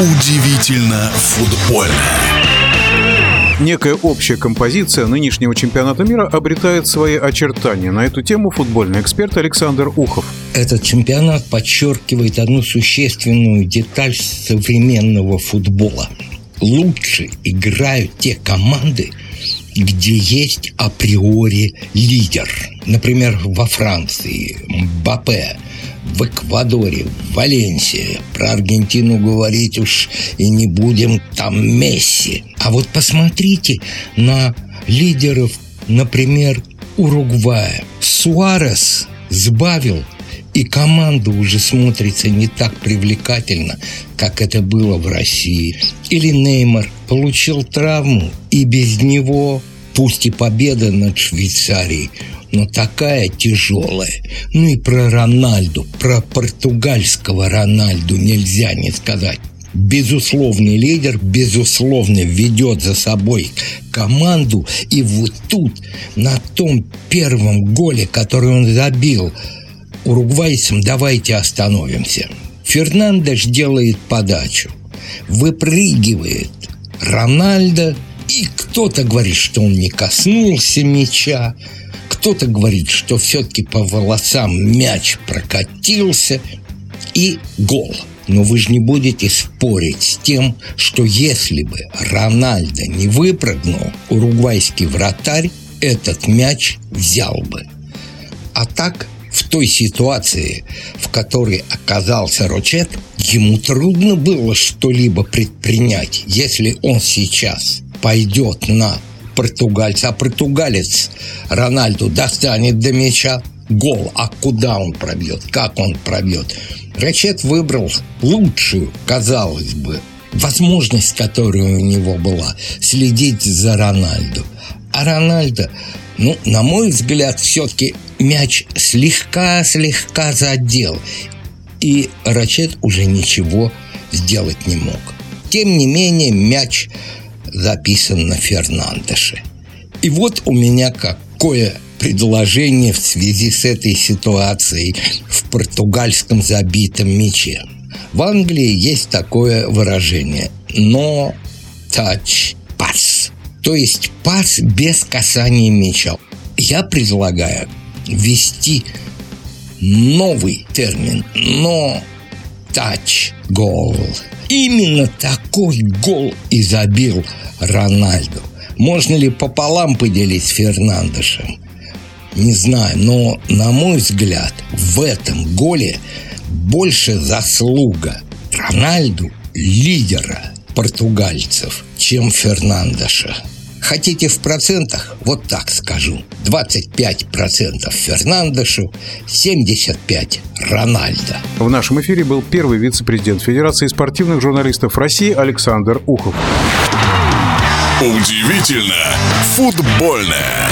Удивительно футбольно. Некая общая композиция нынешнего чемпионата мира обретает свои очертания. На эту тему футбольный эксперт Александр Ухов. Этот чемпионат подчеркивает одну существенную деталь современного футбола. Лучше играют те команды, где есть априори лидер. Например, во Франции Мбаппе – в Эквадоре, в Валенсии. Про Аргентину говорить уж и не будем, там Месси. А вот посмотрите на лидеров, например, Уругвая. Суарес сбавил и команда уже смотрится не так привлекательно, как это было в России. Или Неймар получил травму, и без него, пусть и победа над Швейцарией, но такая тяжелая. Ну и про Рональду, про португальского Рональду нельзя не сказать. Безусловный лидер, безусловно, ведет за собой команду. И вот тут, на том первом голе, который он забил уругвайцам, давайте остановимся. Фернандеш делает подачу, выпрыгивает Рональдо, кто-то говорит, что он не коснулся мяча, кто-то говорит, что все-таки по волосам мяч прокатился и гол. Но вы же не будете спорить с тем, что если бы Рональдо не выпрыгнул, уругвайский вратарь этот мяч взял бы. А так, в той ситуации, в которой оказался Рочет, ему трудно было что-либо предпринять, если он сейчас пойдет на португальца, а португалец Рональду достанет до мяча, гол, а куда он пробьет, как он пробьет. Рачет выбрал лучшую, казалось бы, возможность, которая у него была, следить за Рональду. А Рональдо, ну, на мой взгляд, все-таки мяч слегка-слегка задел. И Рачет уже ничего сделать не мог. Тем не менее, мяч записан на Фернандеше. И вот у меня какое предложение в связи с этой ситуацией в португальском забитом мяче. В Англии есть такое выражение «но touch pass», то есть пас без касания мяча. Я предлагаю ввести новый термин «но goal». Именно такой гол и забил Рональду. Можно ли пополам поделить с Фернандешем? Не знаю, но, на мой взгляд, в этом голе больше заслуга Рональду, лидера португальцев, чем Фернандеша. Хотите в процентах? Вот так скажу. 25% Фернандешу, 75% Рональдо. В нашем эфире был первый вице-президент Федерации спортивных журналистов России Александр Ухов. Удивительно футбольное.